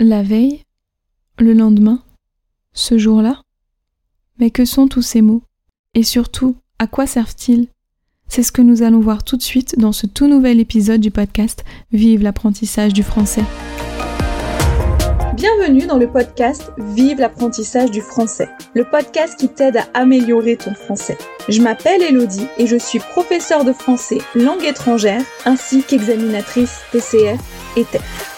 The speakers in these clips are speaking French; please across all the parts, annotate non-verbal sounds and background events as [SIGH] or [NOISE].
La veille Le lendemain Ce jour-là Mais que sont tous ces mots? Et surtout, à quoi servent-ils? C'est ce que nous allons voir tout de suite dans ce tout nouvel épisode du podcast Vive l'apprentissage du français. Bienvenue dans le podcast Vive l'apprentissage du français, le podcast qui t'aide à améliorer ton français. Je m'appelle Elodie et je suis professeure de français langue étrangère ainsi qu'examinatrice TCF et TEF.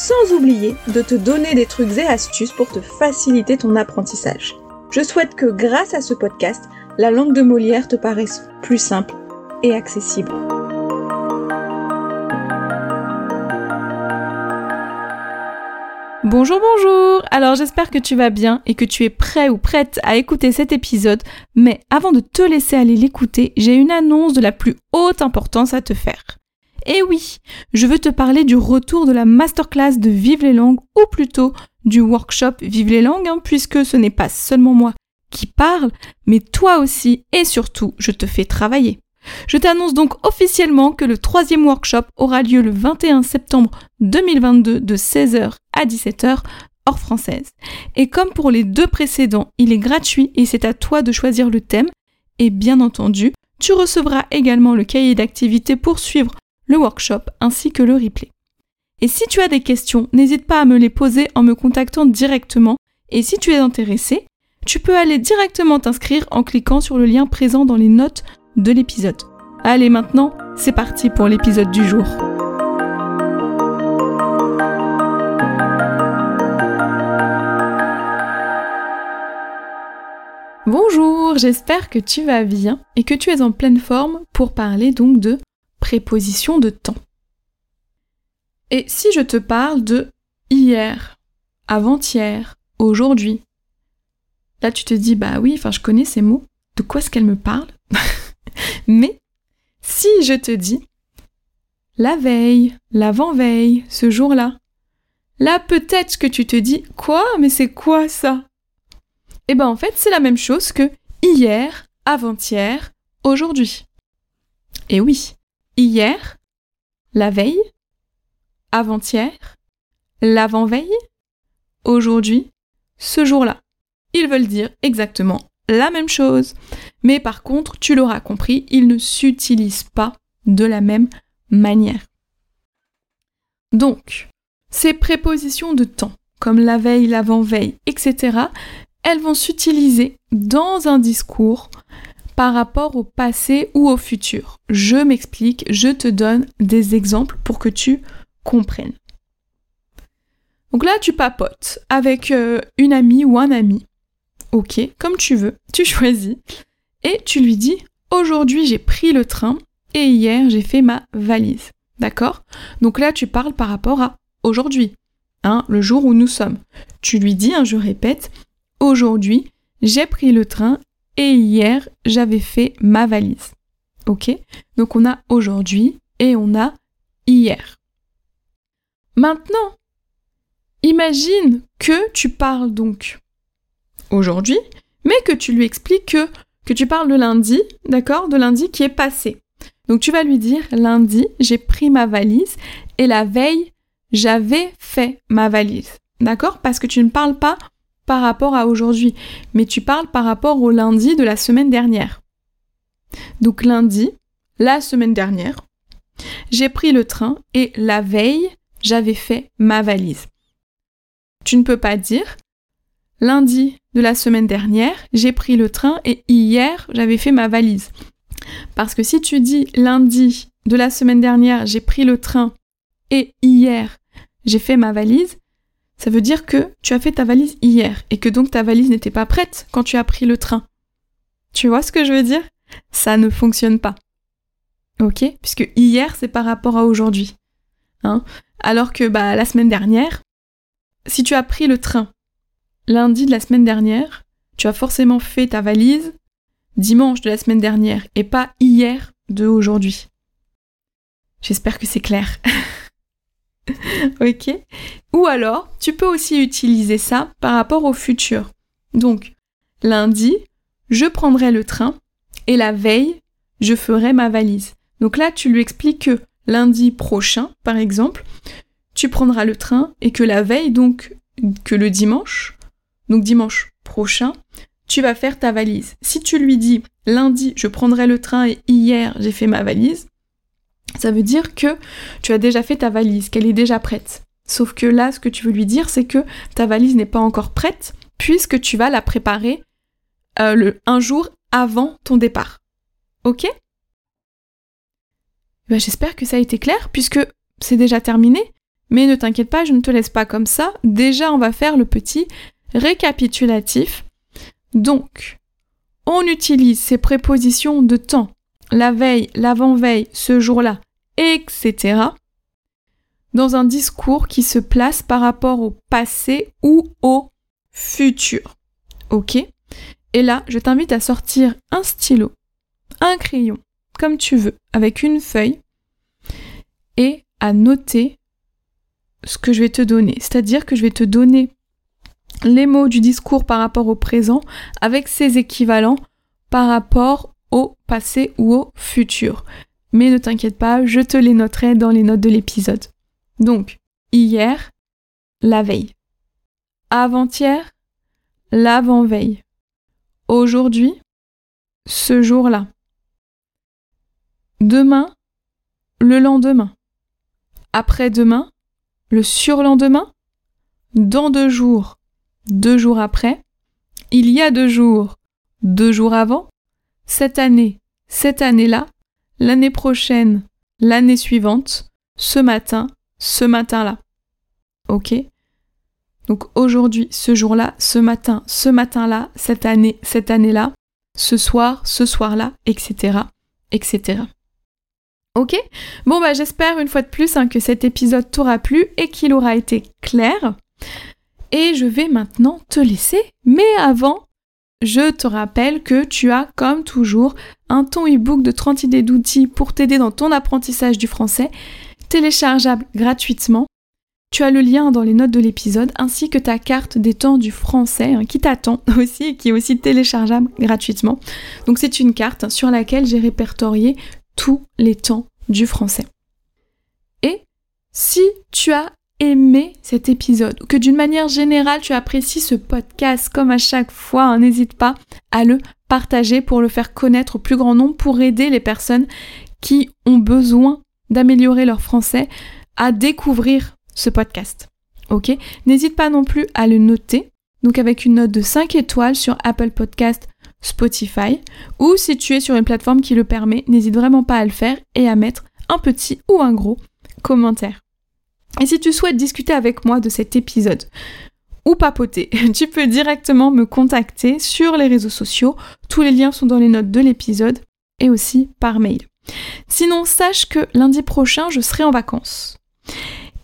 Sans oublier de te donner des trucs et astuces pour te faciliter ton apprentissage. Je souhaite que grâce à ce podcast, la langue de Molière te paraisse plus simple et accessible. Bonjour, bonjour Alors j'espère que tu vas bien et que tu es prêt ou prête à écouter cet épisode, mais avant de te laisser aller l'écouter, j'ai une annonce de la plus haute importance à te faire. Et oui, je veux te parler du retour de la masterclass de Vive les langues, ou plutôt du workshop Vive les langues, hein, puisque ce n'est pas seulement moi qui parle, mais toi aussi et surtout, je te fais travailler. Je t'annonce donc officiellement que le troisième workshop aura lieu le 21 septembre 2022 de 16h à 17h hors française. Et comme pour les deux précédents, il est gratuit et c'est à toi de choisir le thème. Et bien entendu, tu recevras également le cahier d'activité pour suivre le workshop ainsi que le replay. Et si tu as des questions, n'hésite pas à me les poser en me contactant directement. Et si tu es intéressé, tu peux aller directement t'inscrire en cliquant sur le lien présent dans les notes de l'épisode. Allez maintenant, c'est parti pour l'épisode du jour. Bonjour, j'espère que tu vas bien et que tu es en pleine forme pour parler donc de préposition de temps. Et si je te parle de hier, avant-hier, aujourd'hui, là tu te dis bah oui, enfin je connais ces mots, de quoi est-ce qu'elle me parle? [LAUGHS] Mais si je te dis la veille, l'avant-veille, ce jour-là, là peut-être que tu te dis quoi? Mais c'est quoi ça? Eh ben en fait c'est la même chose que hier, avant-hier, aujourd'hui. Et oui, hier, la veille, avant-hier, l'avant-veille, aujourd'hui, ce jour-là. Ils veulent dire exactement la même chose. Mais par contre, tu l'auras compris, ils ne s'utilisent pas de la même manière. Donc, ces prépositions de temps, comme la veille, l'avant-veille, etc., elles vont s'utiliser dans un discours par rapport au passé ou au futur. Je m'explique, je te donne des exemples pour que tu comprennes. Donc là, tu papotes avec euh, une amie ou un ami ok, comme tu veux, tu choisis, et tu lui dis aujourd'hui j'ai pris le train et hier j'ai fait ma valise. D'accord? Donc là tu parles par rapport à aujourd'hui, hein, le jour où nous sommes. Tu lui dis, hein, je répète, aujourd'hui j'ai pris le train et hier j'avais fait ma valise. Ok? Donc on a aujourd'hui et on a hier. Maintenant, imagine que tu parles donc aujourd'hui, mais que tu lui expliques que, que tu parles de lundi, d'accord? De lundi qui est passé. Donc tu vas lui dire lundi, j'ai pris ma valise et la veille, j'avais fait ma valise. D'accord? Parce que tu ne parles pas par rapport à aujourd'hui, mais tu parles par rapport au lundi de la semaine dernière. Donc lundi, la semaine dernière, j'ai pris le train et la veille, j'avais fait ma valise. Tu ne peux pas dire lundi de la semaine dernière, j'ai pris le train et hier, j'avais fait ma valise. Parce que si tu dis lundi de la semaine dernière, j'ai pris le train et hier, j'ai fait ma valise, ça veut dire que tu as fait ta valise hier et que donc ta valise n'était pas prête quand tu as pris le train. Tu vois ce que je veux dire? Ça ne fonctionne pas. Ok? Puisque hier, c'est par rapport à aujourd'hui. Hein? Alors que bah, la semaine dernière, si tu as pris le train lundi de la semaine dernière, tu as forcément fait ta valise dimanche de la semaine dernière et pas hier de aujourd'hui. J'espère que c'est clair. [LAUGHS] [LAUGHS] ok Ou alors, tu peux aussi utiliser ça par rapport au futur. Donc, lundi, je prendrai le train et la veille, je ferai ma valise. Donc là, tu lui expliques que lundi prochain, par exemple, tu prendras le train et que la veille, donc que le dimanche, donc dimanche prochain, tu vas faire ta valise. Si tu lui dis lundi, je prendrai le train et hier, j'ai fait ma valise, ça veut dire que tu as déjà fait ta valise, qu'elle est déjà prête. Sauf que là, ce que tu veux lui dire, c'est que ta valise n'est pas encore prête, puisque tu vas la préparer euh, un jour avant ton départ. Ok? Ben, J'espère que ça a été clair, puisque c'est déjà terminé. Mais ne t'inquiète pas, je ne te laisse pas comme ça. Déjà, on va faire le petit récapitulatif. Donc, on utilise ces prépositions de temps, la veille, l'avant-veille, ce jour-là, etc., dans un discours qui se place par rapport au passé ou au futur. Ok? Et là, je t'invite à sortir un stylo, un crayon, comme tu veux, avec une feuille, et à noter ce que je vais te donner. C'est-à-dire que je vais te donner les mots du discours par rapport au présent avec ses équivalents par rapport au passé ou au futur. Mais ne t'inquiète pas, je te les noterai dans les notes de l'épisode. Donc, hier, la veille. Avant-hier, l'avant-veille. Aujourd'hui, ce jour-là. Demain, le lendemain. Après-demain, le surlendemain. Dans deux jours, deux jours après, il y a deux jours, deux jours avant, cette année, cette année-là, l'année prochaine, l'année suivante, ce matin, ce matin-là. Ok? Donc aujourd'hui, ce jour-là, ce matin, ce matin-là, cette année, cette année-là, ce soir, ce soir-là, etc. etc. Ok? Bon bah j'espère une fois de plus hein, que cet épisode t'aura plu et qu'il aura été clair. Et je vais maintenant te laisser. Mais avant, je te rappelle que tu as, comme toujours, un ton e-book de 30 idées d'outils pour t'aider dans ton apprentissage du français, téléchargeable gratuitement. Tu as le lien dans les notes de l'épisode ainsi que ta carte des temps du français hein, qui t'attend [LAUGHS] aussi et qui est aussi téléchargeable gratuitement. Donc c'est une carte sur laquelle j'ai répertorié tous les temps du français. Et si tu as aimé cet épisode, ou que d'une manière générale tu apprécies ce podcast comme à chaque fois, hein, n'hésite pas à le partager pour le faire connaître au plus grand nombre, pour aider les personnes qui ont besoin d'améliorer leur français à découvrir ce podcast. Ok? N'hésite pas non plus à le noter, donc avec une note de 5 étoiles sur Apple Podcast, Spotify, ou si tu es sur une plateforme qui le permet, n'hésite vraiment pas à le faire et à mettre un petit ou un gros commentaire. Et si tu souhaites discuter avec moi de cet épisode ou papoter, [LAUGHS] tu peux directement me contacter sur les réseaux sociaux. Tous les liens sont dans les notes de l'épisode et aussi par mail. Sinon, sache que lundi prochain, je serai en vacances.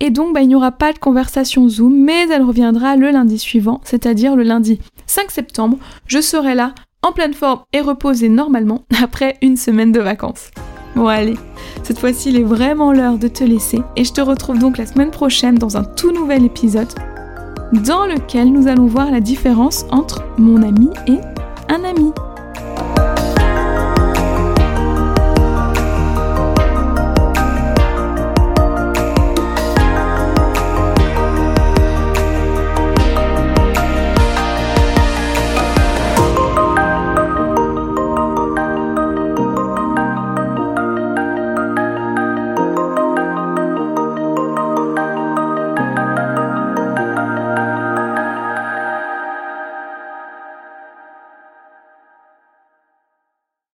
Et donc, bah, il n'y aura pas de conversation Zoom, mais elle reviendra le lundi suivant, c'est-à-dire le lundi 5 septembre. Je serai là, en pleine forme et reposée normalement, [LAUGHS] après une semaine de vacances. Bon allez, cette fois-ci il est vraiment l'heure de te laisser et je te retrouve donc la semaine prochaine dans un tout nouvel épisode dans lequel nous allons voir la différence entre mon ami et un ami.